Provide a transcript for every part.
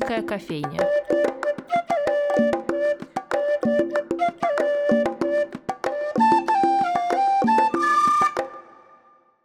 Шумерийская кофейня.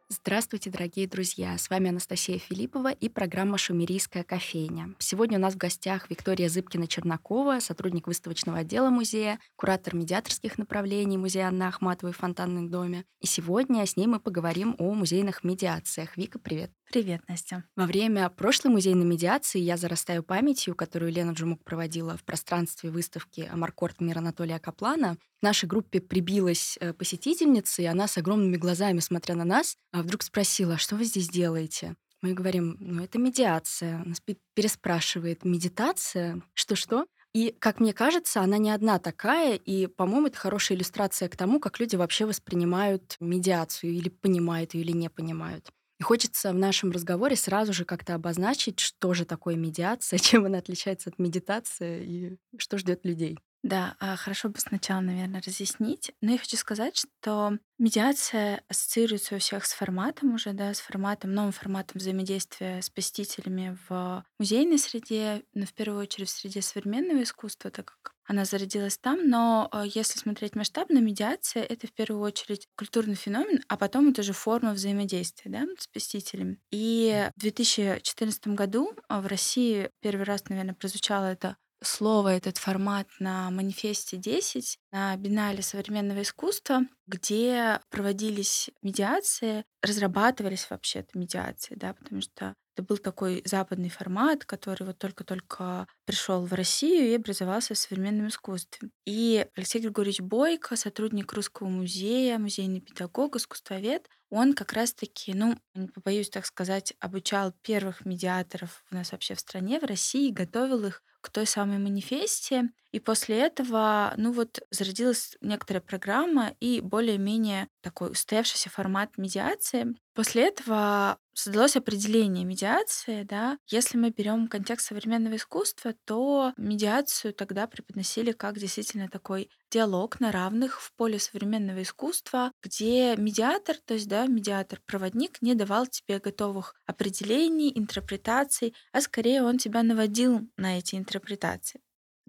Здравствуйте, дорогие друзья! С вами Анастасия Филиппова и программа «Шумерийская кофейня». Сегодня у нас в гостях Виктория Зыбкина-Чернакова, сотрудник выставочного отдела музея, куратор медиаторских направлений музея Анны Ахматовой в Фонтанном доме. И сегодня с ней мы поговорим о музейных медиациях. Вика, привет! Привет, Настя. Во время прошлой музейной медиации «Я зарастаю памятью», которую Лена Джумук проводила в пространстве выставки «Амаркорт. Мир Анатолия Каплана», к нашей группе прибилась э, посетительница, и она с огромными глазами, смотря на нас, а вдруг спросила, что вы здесь делаете? Мы говорим, ну это медиация. Нас переспрашивает, медитация? Что-что? И, как мне кажется, она не одна такая, и, по-моему, это хорошая иллюстрация к тому, как люди вообще воспринимают медиацию или понимают ее, или не понимают. И хочется в нашем разговоре сразу же как-то обозначить, что же такое медиация, чем она отличается от медитации и что ждет людей. Да, а хорошо бы сначала, наверное, разъяснить. Но я хочу сказать, что медиация ассоциируется у всех с форматом уже, да, с форматом, новым форматом взаимодействия с посетителями в музейной среде, но в первую очередь в среде современного искусства, так как она зародилась там, но э, если смотреть масштабно, медиация — это в первую очередь культурный феномен, а потом это же форма взаимодействия да, с посетителем. И в 2014 году э, в России первый раз, наверное, прозвучало это слово, этот формат на манифесте 10 на бинале современного искусства, где проводились медиации, разрабатывались вообще-то медиации, да, потому что это был такой западный формат, который вот только-только пришел в Россию и образовался в современном искусстве. И Алексей Григорьевич Бойко, сотрудник Русского музея, музейный педагог, искусствовед, он как раз-таки, ну, не побоюсь так сказать, обучал первых медиаторов у нас вообще в стране, в России, готовил их к той самой манифесте. И после этого, ну вот, зародилась некоторая программа и более-менее такой устоявшийся формат медиации. После этого создалось определение медиации, да. Если мы берем контекст современного искусства, то медиацию тогда преподносили как действительно такой диалог на равных в поле современного искусства, где медиатор, то есть, да, медиатор-проводник не давал тебе готовых определений, интерпретаций, а скорее он тебя наводил на эти интерпретации.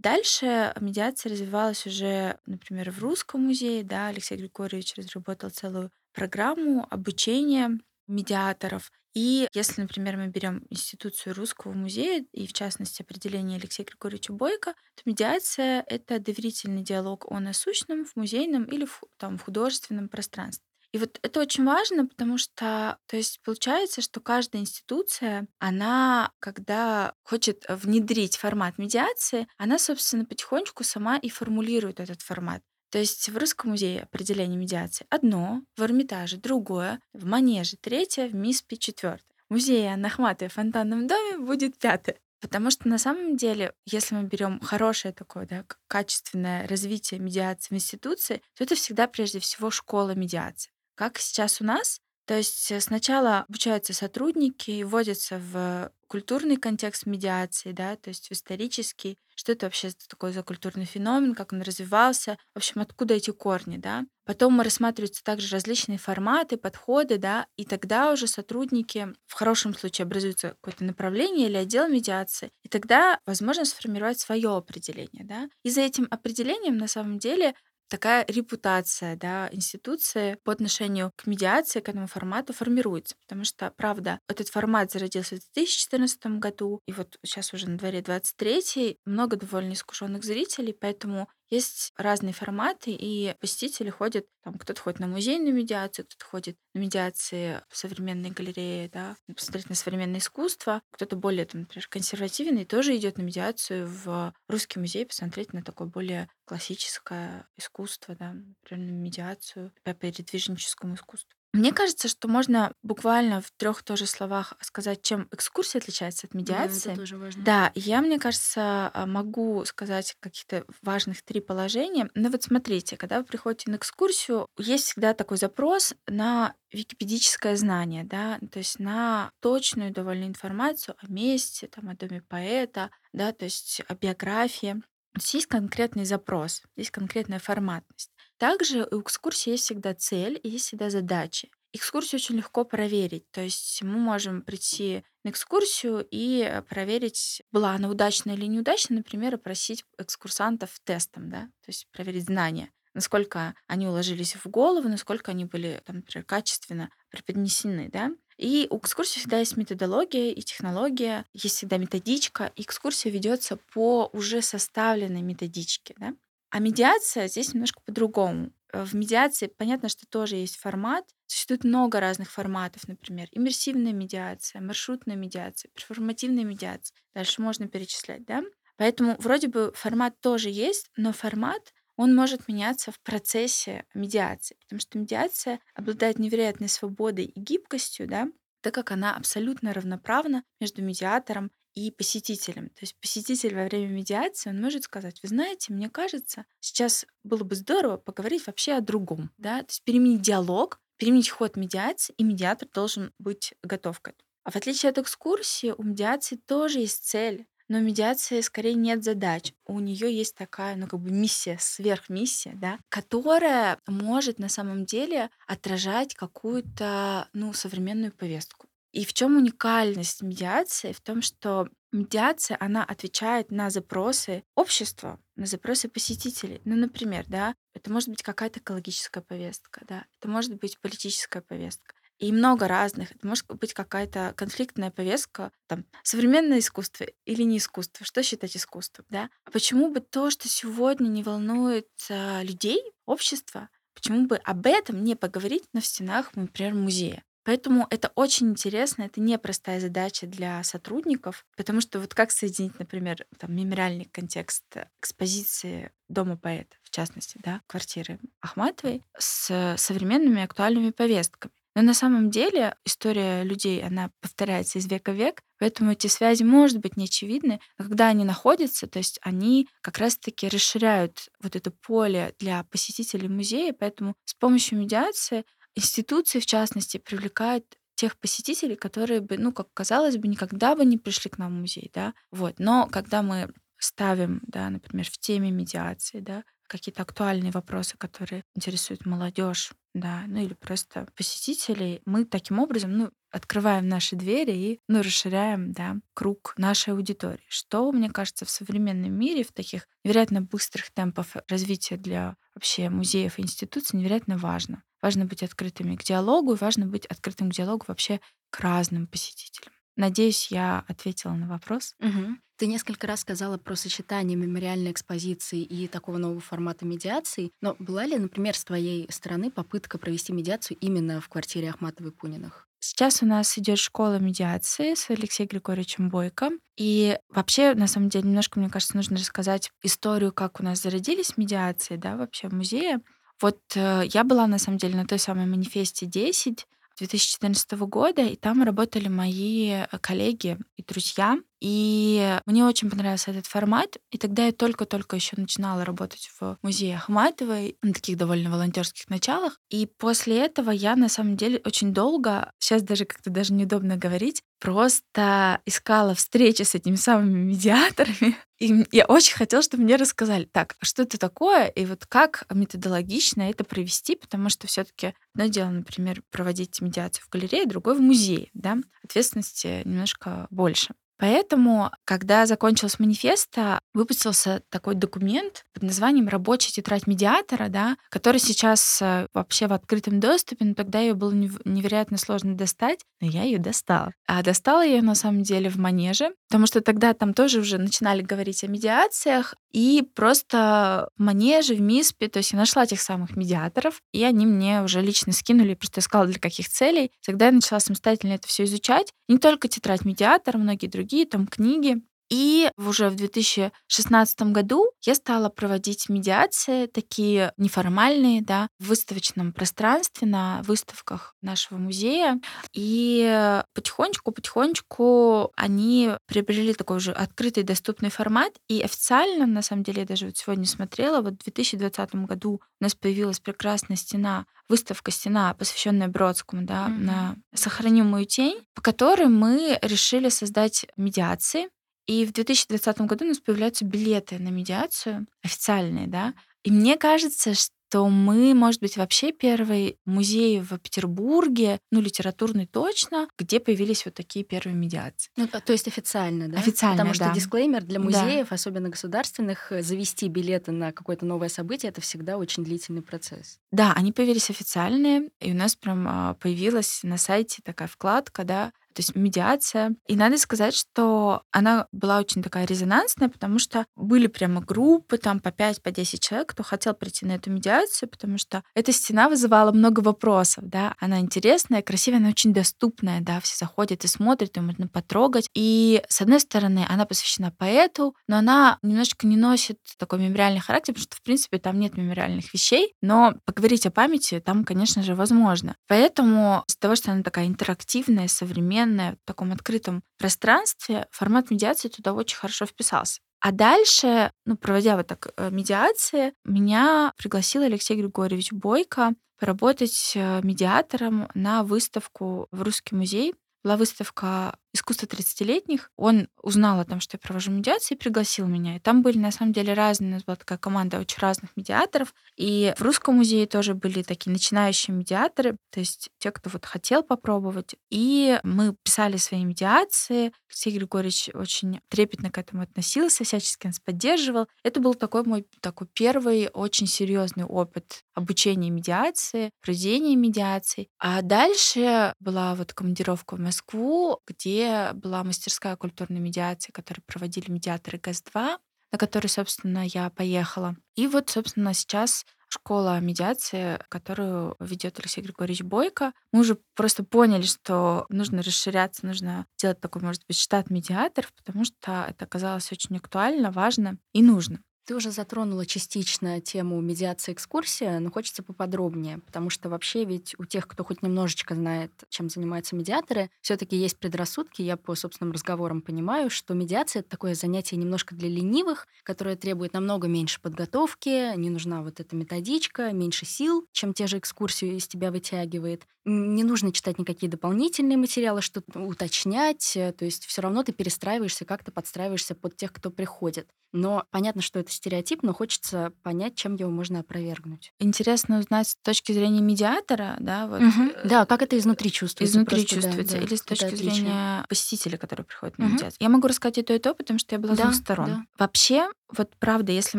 Дальше медиация развивалась уже, например, в Русском музее, да, Алексей Григорьевич разработал целую программу обучения медиаторов. И если, например, мы берем институцию Русского музея и, в частности, определение Алексея Григорьевича Бойко, то медиация — это доверительный диалог о насущном в музейном или в, там, в художественном пространстве. И вот это очень важно, потому что, то есть получается, что каждая институция, она, когда хочет внедрить формат медиации, она, собственно, потихонечку сама и формулирует этот формат. То есть в Русском музее определение медиации одно, в Эрмитаже другое, в Манеже третье, в МИСПе четвертое. В музее Ахматовой в Фонтанном доме будет пятое. Потому что на самом деле, если мы берем хорошее такое, да, качественное развитие медиации в институции, то это всегда прежде всего школа медиации. Как сейчас у нас, то есть э, сначала обучаются сотрудники и вводятся в культурный контекст медиации, да, то есть в исторический, что это вообще такое за культурный феномен, как он развивался, в общем, откуда эти корни, да. Потом рассматриваются также различные форматы, подходы, да, и тогда уже сотрудники в хорошем случае образуется какое-то направление или отдел медиации, и тогда возможно сформировать свое определение, да. И за этим определением на самом деле такая репутация да, институции по отношению к медиации, к этому формату формируется. Потому что, правда, этот формат зародился в 2014 году, и вот сейчас уже на дворе 23 много довольно искушенных зрителей, поэтому есть разные форматы, и посетители ходят, там кто-то ходит на музейную медиацию, кто-то ходит на медиации в современной галерее, да, посмотреть на современное искусство, кто-то более, там, например, консервативный, тоже идет на медиацию в русский музей, посмотреть на такое более классическое искусство, да, например, на медиацию по передвижническому искусству. Мне кажется, что можно буквально в трех тоже словах сказать, чем экскурсия отличается от медиации. Да, это тоже важно. Да, я, мне кажется, а, могу сказать каких-то важных три положения. Но вот смотрите, когда вы приходите на экскурсию, есть всегда такой запрос на википедическое знание, да, то есть на точную довольно информацию о месте, там, о доме поэта, да, то есть о биографии. То есть есть конкретный запрос, есть конкретная форматность. Также у экскурсии есть всегда цель и есть всегда задачи. Экскурсию очень легко проверить. То есть мы можем прийти на экскурсию и проверить, была она удачная или неудачная, например, опросить экскурсантов тестом, да, то есть проверить знания насколько они уложились в голову, насколько они были, там, например, качественно преподнесены, да. И у экскурсии всегда есть методология и технология, есть всегда методичка, и экскурсия ведется по уже составленной методичке, да. А медиация здесь немножко по-другому. Э, в медиации понятно, что тоже есть формат. Существует много разных форматов, например, иммерсивная медиация, маршрутная медиация, перформативная медиация. Дальше можно перечислять, да? Поэтому вроде бы формат тоже есть, но формат он может меняться в процессе медиации, потому что медиация обладает невероятной свободой и гибкостью, да, так как она абсолютно равноправна между медиатором и посетителем. То есть посетитель во время медиации, он может сказать, вы знаете, мне кажется, сейчас было бы здорово поговорить вообще о другом, да, то есть переменить диалог, переменить ход медиации, и медиатор должен быть готов к этому. А в отличие от экскурсии, у медиации тоже есть цель но медиации скорее нет задач. У нее есть такая, ну, как бы миссия, сверхмиссия, да, которая может на самом деле отражать какую-то, ну, современную повестку. И в чем уникальность медиации? В том, что медиация, она отвечает на запросы общества, на запросы посетителей. Ну, например, да, это может быть какая-то экологическая повестка, да, это может быть политическая повестка, и много разных. Это может быть какая-то конфликтная повестка, там, современное искусство или не искусство, что считать искусством, да? А почему бы то, что сегодня не волнует а, людей, общество, почему бы об этом не поговорить на стенах, например, музея? Поэтому это очень интересно, это непростая задача для сотрудников, потому что вот как соединить, например, там, мемориальный контекст экспозиции Дома поэта, в частности, да, квартиры Ахматовой, с современными актуальными повестками. Но на самом деле история людей, она повторяется из века в век, поэтому эти связи, может быть, не очевидны, но когда они находятся, то есть они как раз-таки расширяют вот это поле для посетителей музея, поэтому с помощью медиации институции, в частности, привлекают тех посетителей, которые бы, ну, как казалось бы, никогда бы не пришли к нам в музей, да, вот. Но когда мы ставим, да, например, в теме медиации, да, какие-то актуальные вопросы, которые интересуют молодежь, да, ну или просто посетителей, мы таким образом, ну, открываем наши двери и, ну, расширяем, да, круг нашей аудитории, что, мне кажется, в современном мире, в таких невероятно быстрых темпах развития для вообще музеев и институций невероятно важно. Важно быть открытыми к диалогу, и важно быть открытым к диалогу вообще к разным посетителям. Надеюсь, я ответила на вопрос. Угу. Ты несколько раз сказала про сочетание мемориальной экспозиции и такого нового формата медиации. Но была ли, например, с твоей стороны попытка провести медиацию именно в квартире Ахматовой Пуниных? Сейчас у нас идет школа медиации с Алексеем Григорьевичем Бойко. И вообще, на самом деле, немножко, мне кажется, нужно рассказать историю, как у нас зародились медиации, да, вообще в музее. Вот э, я была, на самом деле, на той самой манифесте 10, 2014 года, и там работали мои э, коллеги и друзья. И мне очень понравился этот формат. И тогда я только-только еще начинала работать в музее Ахматовой на таких довольно волонтерских началах. И после этого я на самом деле очень долго, сейчас даже как-то даже неудобно говорить, просто искала встречи с этими самыми медиаторами. И я очень хотела, чтобы мне рассказали, так, а что это такое, и вот как методологично это провести, потому что все таки одно дело, например, проводить медиацию в галерее, другое в музее, да, ответственности немножко больше. Поэтому, когда закончилась манифеста, выпустился такой документ под названием «Рабочая тетрадь медиатора», да, который сейчас э, вообще в открытом доступе, но тогда ее было невероятно сложно достать, но я ее достала. А достала я ее на самом деле в манеже, потому что тогда там тоже уже начинали говорить о медиациях, и просто в манеже, в МИСПе, то есть я нашла тех самых медиаторов, и они мне уже лично скинули, просто искала для каких целей. Тогда я начала самостоятельно это все изучать. Не только тетрадь медиатора, многие другие другие там книги. И уже в 2016 году я стала проводить медиации, такие неформальные, да, в выставочном пространстве, на выставках нашего музея. И потихонечку-потихонечку они приобрели такой уже открытый, доступный формат. И официально, на самом деле, я даже вот сегодня смотрела, вот в 2020 году у нас появилась прекрасная стена выставка «Стена», посвященная Бродскому, да, mm-hmm. на «Сохраним мою тень», по которой мы решили создать медиации. И в 2020 году у нас появляются билеты на медиацию официальные, да. И мне кажется, то мы, может быть, вообще первый музей в Петербурге, ну, литературный точно, где появились вот такие первые медиации. Ну, то есть официально, да? Официально, Потому что да. дисклеймер для музеев, да. особенно государственных, э, завести билеты на какое-то новое событие — это всегда очень длительный процесс. Да, они появились официальные, и у нас прям а, появилась на сайте такая вкладка, да, то есть медиация. И надо сказать, что она была очень такая резонансная, потому что были прямо группы, там по 5, по 10 человек, кто хотел прийти на эту медиацию, потому что эта стена вызывала много вопросов, да. Она интересная, красивая, она очень доступная, да, все заходят и смотрят, ее можно потрогать. И, с одной стороны, она посвящена поэту, но она немножечко не носит такой мемориальный характер, потому что, в принципе, там нет мемориальных вещей, но поговорить о памяти там, конечно же, возможно. Поэтому из-за того, что она такая интерактивная, современная, современное, в таком открытом пространстве, формат медиации туда очень хорошо вписался. А дальше, ну, проводя вот так э, медиации, меня пригласил Алексей Григорьевич Бойко поработать э, медиатором на выставку в Русский музей. Была выставка искусство 30-летних. Он узнал о том, что я провожу медиации, и пригласил меня. И там были, на самом деле, разные, у нас была такая команда очень разных медиаторов. И в Русском музее тоже были такие начинающие медиаторы, то есть те, кто вот хотел попробовать. И мы писали свои медиации. Алексей Григорьевич очень трепетно к этому относился, всячески нас поддерживал. Это был такой мой такой первый очень серьезный опыт обучения медиации, проведения медиаций. А дальше была вот командировка в Москву, где была мастерская культурной медиации, которую проводили медиаторы ГЭС-2, на которой, собственно, я поехала. И вот, собственно, сейчас школа медиации, которую ведет Алексей Григорьевич Бойко. Мы уже просто поняли, что нужно расширяться, нужно делать такой, может быть, штат медиаторов, потому что это оказалось очень актуально, важно и нужно. Ты уже затронула частично тему медиации экскурсия, но хочется поподробнее, потому что вообще ведь у тех, кто хоть немножечко знает, чем занимаются медиаторы, все таки есть предрассудки. Я по собственным разговорам понимаю, что медиация — это такое занятие немножко для ленивых, которое требует намного меньше подготовки, не нужна вот эта методичка, меньше сил, чем те же экскурсии из тебя вытягивает. Не нужно читать никакие дополнительные материалы, что-то уточнять, то есть все равно ты перестраиваешься, как-то подстраиваешься под тех, кто приходит. Но понятно, что это стереотип, но хочется понять, чем его можно опровергнуть. Интересно узнать с точки зрения медиатора, да, вот. Угу. Да, как это изнутри чувствуется? Изнутри просто, чувствуется, да, или с точки зрения посетителя, который приходит на угу. медиацию. Я могу рассказать и то, и то, потому что я была да, с двух сторон. Да. Вообще, вот правда, если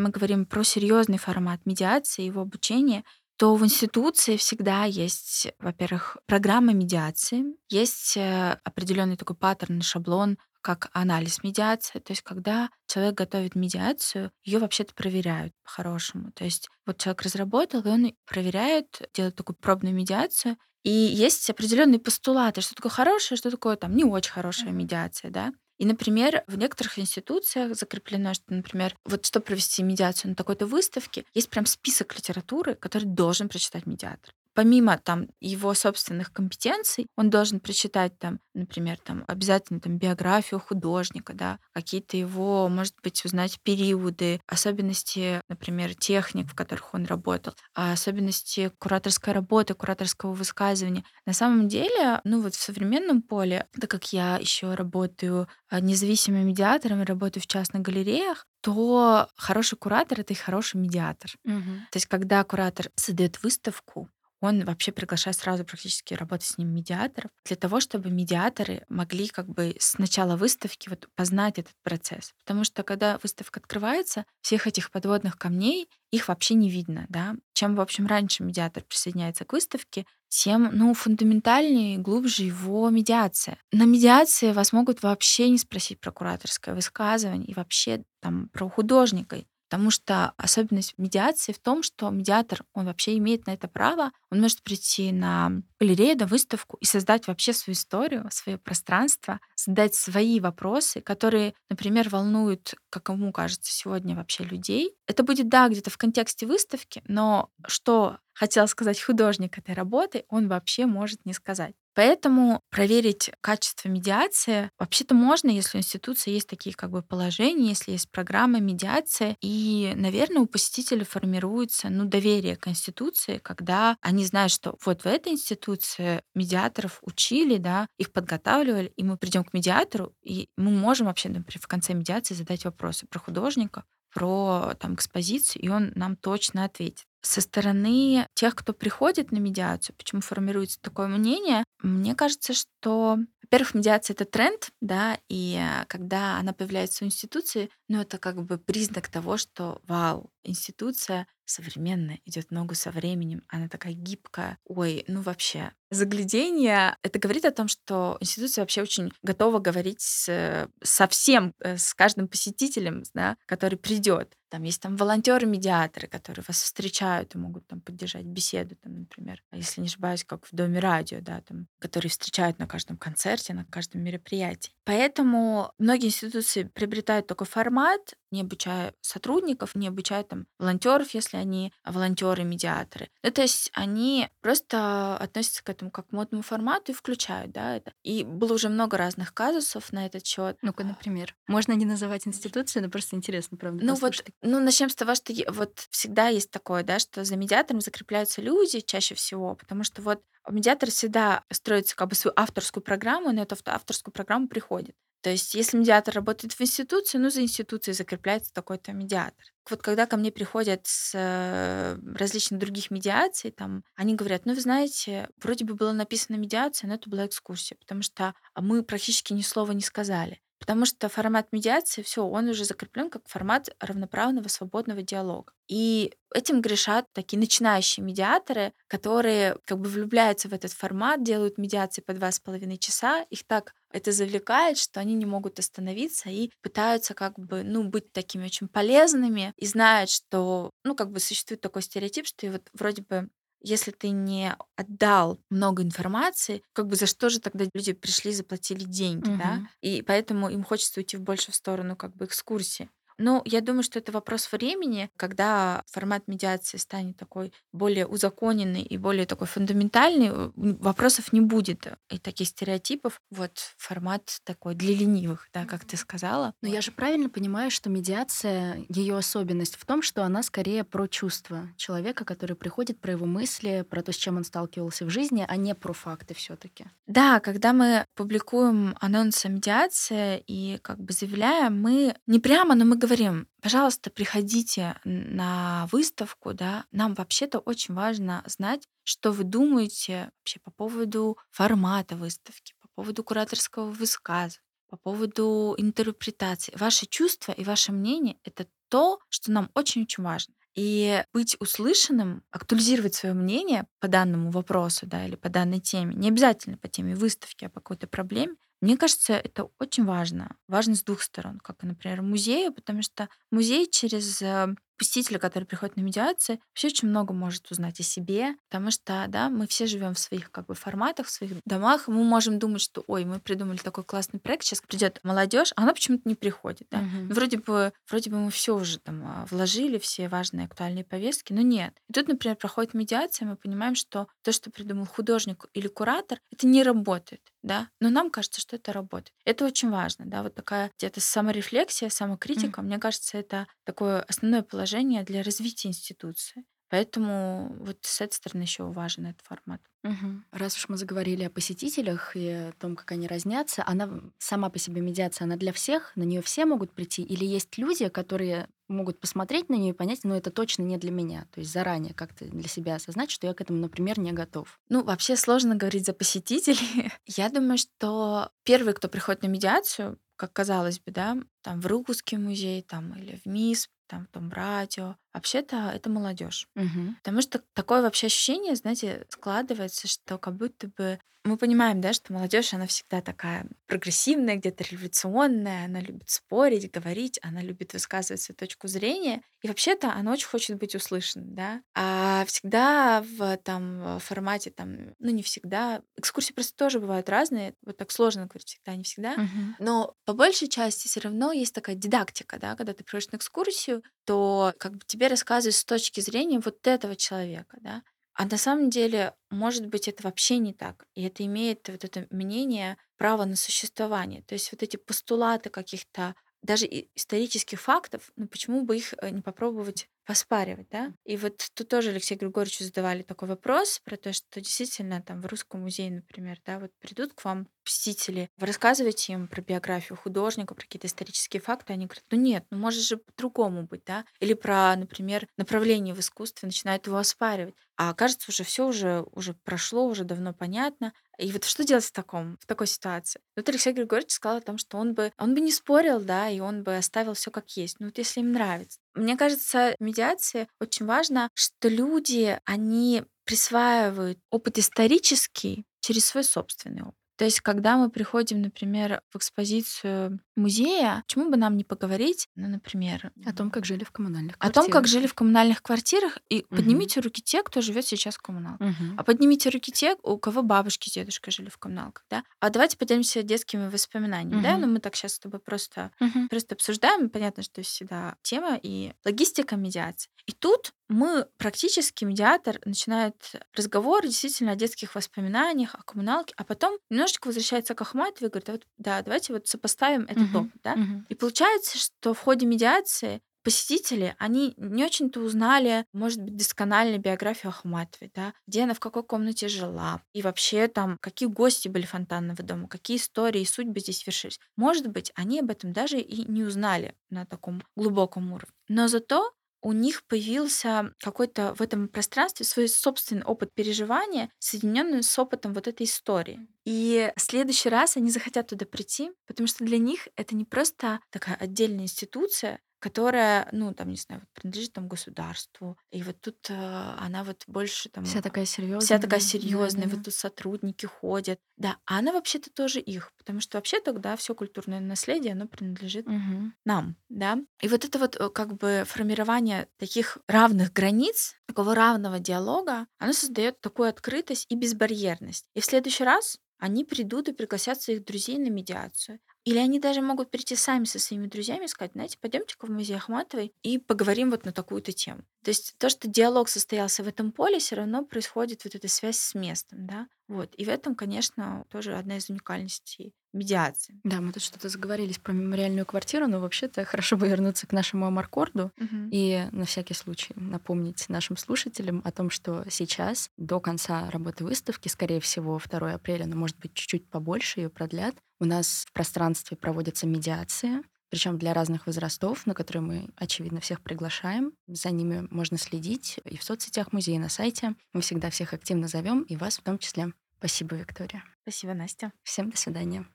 мы говорим про серьезный формат медиации, его обучения, то в институции всегда есть, во-первых, программа медиации, есть э, определенный такой паттерн, шаблон как анализ медиации. То есть, когда человек готовит медиацию, ее вообще-то проверяют по-хорошему. То есть, вот человек разработал, и он проверяет, делает такую пробную медиацию. И есть определенные постулаты, что такое хорошее, что такое там не очень хорошая медиация, да. И, например, в некоторых институциях закреплено, что, например, вот чтобы провести медиацию на такой-то выставке, есть прям список литературы, который должен прочитать медиатор помимо там его собственных компетенций, он должен прочитать там, например, там обязательно там биографию художника, да, какие-то его, может быть, узнать периоды, особенности, например, техник, в которых он работал, а особенности кураторской работы, кураторского высказывания. На самом деле, ну вот в современном поле, так как я еще работаю а, независимым медиатором работаю в частных галереях, то хороший куратор это и хороший медиатор. Угу. То есть, когда куратор создает выставку, он вообще приглашает сразу практически работать с ним медиаторов для того, чтобы медиаторы могли как бы с начала выставки вот познать этот процесс. Потому что когда выставка открывается, всех этих подводных камней, их вообще не видно, да. Чем, в общем, раньше медиатор присоединяется к выставке, тем, ну, фундаментальнее и глубже его медиация. На медиации вас могут вообще не спросить про кураторское высказывание и вообще там про художника. Потому что особенность медиации в том, что медиатор, он вообще имеет на это право, он может прийти на галерею, на выставку и создать вообще свою историю, свое пространство, задать свои вопросы, которые, например, волнуют, как ему кажется, сегодня вообще людей. Это будет, да, где-то в контексте выставки, но что хотел сказать художник этой работы, он вообще может не сказать. Поэтому проверить качество медиации вообще-то можно, если у институции есть такие как бы положения, если есть программа медиации. И, наверное, у посетителя формируется ну, доверие к институции, когда они знают, что вот в этой институции медиаторов учили, да, их подготавливали, и мы придем к медиатору, и мы можем вообще, например, в конце медиации задать вопросы про художника, про там экспозицию, и он нам точно ответит. Со стороны тех, кто приходит на медиацию, почему формируется такое мнение, мне кажется, что во-первых, медиация это тренд, да, и когда она появляется в институции, ну, это как бы признак того, что вау, институция современная, идет ногу со временем, она такая гибкая. Ой, ну вообще, заглядение, это говорит о том, что институция вообще очень готова говорить с, со всем, э, с каждым посетителем, да, который придет. Там есть там волонтеры-медиаторы, которые вас встречают и могут там поддержать беседу, там, например, если не ошибаюсь, как в Доме радио, да, там, которые встречают на каждом концерте, на каждом мероприятии. Поэтому многие институции приобретают такой формат, не обучая сотрудников, не обучая там волонтеров, если они волонтеры-медиаторы. Ну, то есть они просто относятся к этому как к модному формату и включают, да, это. И было уже много разных казусов на этот счет. Ну-ка, например. Можно не называть институцию, но просто интересно, правда. Ну вот, ну начнем с того, что вот всегда есть такое, да, что за медиатором закрепляются люди чаще всего, потому что вот медиатор всегда строится как бы свою авторскую программу, на эту авторскую программу приходит. То есть, если медиатор работает в институции, ну, за институцией закрепляется такой-то медиатор. Вот когда ко мне приходят с э, различных других медиаций, там, они говорят, ну, вы знаете, вроде бы было написано медиация, но это была экскурсия, потому что мы практически ни слова не сказали. Потому что формат медиации, все, он уже закреплен как формат равноправного свободного диалога. И этим грешат такие начинающие медиаторы, которые как бы влюбляются в этот формат, делают медиации по два с половиной часа, их так это завлекает, что они не могут остановиться и пытаются как бы, ну, быть такими очень полезными и знают, что, ну, как бы существует такой стереотип, что и вот вроде бы если ты не отдал много информации, как бы за что же тогда люди пришли, заплатили деньги, угу. да? И поэтому им хочется уйти в больше в сторону как бы экскурсии. Ну, я думаю, что это вопрос времени, когда формат медиации станет такой более узаконенный и более такой фундаментальный, э, вопросов не будет и таких стереотипов. Вот формат такой для ленивых, да, как ты сказала. Но я же правильно понимаю, что медиация, ее особенность в том, что она скорее про чувства человека, который приходит, про его мысли, про то, с чем он сталкивался в жизни, а не про факты все-таки. Да, когда мы публикуем анонс о медиации и как бы заявляем, мы не прямо, но мы говорим говорим, пожалуйста, приходите на выставку, да, нам вообще-то очень важно знать, что вы думаете вообще по поводу формата выставки, по поводу кураторского высказа, по поводу интерпретации. Ваши чувства и ваше мнение — это то, что нам очень-очень важно. И быть услышанным, актуализировать свое мнение по данному вопросу, да, или по данной теме, не обязательно по теме выставки, а по какой-то проблеме, мне кажется, это очень важно. Важно с двух сторон, как, например, музею, потому что музей через э, посетителя, который приходит на медиацию, вообще очень много может узнать о себе, потому что, да, мы все живем в своих как бы форматах, в своих домах, мы можем думать, что, ой, мы придумали такой классный проект, сейчас придет молодежь, а она почему-то не приходит, да. Угу. Вроде бы, вроде бы мы все уже там а, вложили, все важные актуальные повестки, но нет. И тут, например, проходит медиация, мы понимаем, что то, что придумал художник или куратор, это не работает, да, но нам кажется, что это работает. Это очень важно, да, вот такая где-то саморефлексия, самокритика, mm. мне кажется, это такое основное положение положение для развития институции. Поэтому вот с этой стороны еще важен этот формат. Угу. Раз уж мы заговорили о посетителях и о том, как они разнятся, она сама по себе медиация, она для всех, на нее все могут прийти, или есть люди, которые могут посмотреть на нее и понять, ну это точно не для меня, то есть заранее как-то для себя осознать, что я к этому, например, не готов. Ну вообще сложно говорить за посетителей. я думаю, что первый, кто приходит на медиацию, как казалось бы, да, там в Русский музей, там или в МИС, там, в том радио. Вообще-то это молодежь. Угу. Потому что такое вообще ощущение, знаете, складывается, что как будто бы мы понимаем, да, что молодежь, она всегда такая прогрессивная, где-то революционная, она любит спорить, говорить, она любит высказывать свою точку зрения. И вообще-то она очень хочет быть услышанной, да. А всегда в там формате там, ну не всегда, экскурсии просто тоже бывают разные, вот так сложно говорить всегда, не всегда. Угу. Но по большей части все равно есть такая дидактика, да, когда ты приходишь на экскурсию, то как бы тебе рассказывают с точки зрения вот этого человека, да. А на самом деле, может быть, это вообще не так. И это имеет вот это мнение право на существование. То есть вот эти постулаты каких-то даже исторических фактов, ну почему бы их э, не попробовать поспаривать, да. И вот тут тоже Алексею Григорьевичу задавали такой вопрос про то, что действительно там в Русском музее, например, да, вот придут к вам посетители, вы рассказываете им про биографию художника, про какие-то исторические факты, они говорят, ну нет, ну может же по-другому быть, да? Или про, например, направление в искусстве, начинают его оспаривать. А кажется, уже все уже, уже прошло, уже давно понятно. И вот что делать в таком, в такой ситуации? Вот Алексей Григорьевич сказал о том, что он бы, он бы не спорил, да, и он бы оставил все как есть. Ну вот если им нравится. Мне кажется, в медиации очень важно, что люди, они присваивают опыт исторический через свой собственный опыт. То есть, когда мы приходим, например, в экспозицию музея, почему бы нам не поговорить, ну, например, о том, как жили в коммунальных квартирах. О том, как жили в коммунальных квартирах. И угу. поднимите руки те, кто живет сейчас в коммуналках. Угу. А поднимите руки те, у кого бабушки, дедушка жили в коммуналках, да. А давайте поделимся детскими воспоминаниями, угу. да. Но ну, мы так сейчас с тобой просто, угу. просто обсуждаем. Понятно, что всегда тема и логистика медиации. И тут мы практически медиатор начинает разговор действительно о детских воспоминаниях, о коммуналке, а потом немножечко возвращается к Ахматовой и говорит, вот, да, давайте вот сопоставим этот uh-huh, опыт, да. Uh-huh. И получается, что в ходе медиации посетители, они не очень-то узнали, может быть, досконально биографию Ахматовой, да, где она в какой комнате жила, и вообще там, какие гости были фонтанного дома, какие истории и судьбы здесь вершились. Может быть, они об этом даже и не узнали на таком глубоком уровне. Но зато у них появился какой-то в этом пространстве свой собственный опыт переживания, соединенный с опытом вот этой истории. И в следующий раз они захотят туда прийти, потому что для них это не просто такая отдельная институция, которая, ну, там, не знаю, вот принадлежит там государству. И вот тут э, она вот больше там... Вся такая серьезная. Вся такая серьезная, да, да. вот тут сотрудники ходят. Да, а она вообще-то тоже их, потому что вообще тогда все культурное наследие, оно принадлежит угу. нам, да. И вот это вот э, как бы формирование таких равных границ, такого равного диалога, оно создает такую открытость и безбарьерность. И в следующий раз они придут и пригласят своих друзей на медиацию. Или они даже могут прийти сами со своими друзьями и сказать, знаете, пойдемте-ка в музей Ахматовой и поговорим вот на такую-то тему. То есть то, что диалог состоялся в этом поле, все равно происходит вот эта связь с местом, да. Вот. И в этом, конечно, тоже одна из уникальностей медиации. Да, мы тут что-то заговорились про мемориальную квартиру, но вообще-то хорошо бы вернуться к нашему Амаркорду угу. и на всякий случай напомнить нашим слушателям о том, что сейчас до конца работы выставки, скорее всего, 2 апреля, но может быть чуть-чуть побольше ее продлят, у нас в пространстве проводятся медиации, причем для разных возрастов, на которые мы, очевидно, всех приглашаем. За ними можно следить и в соцсетях музея, и на сайте. Мы всегда всех активно зовем, и вас в том числе. Спасибо, Виктория. Спасибо, Настя. Всем до свидания.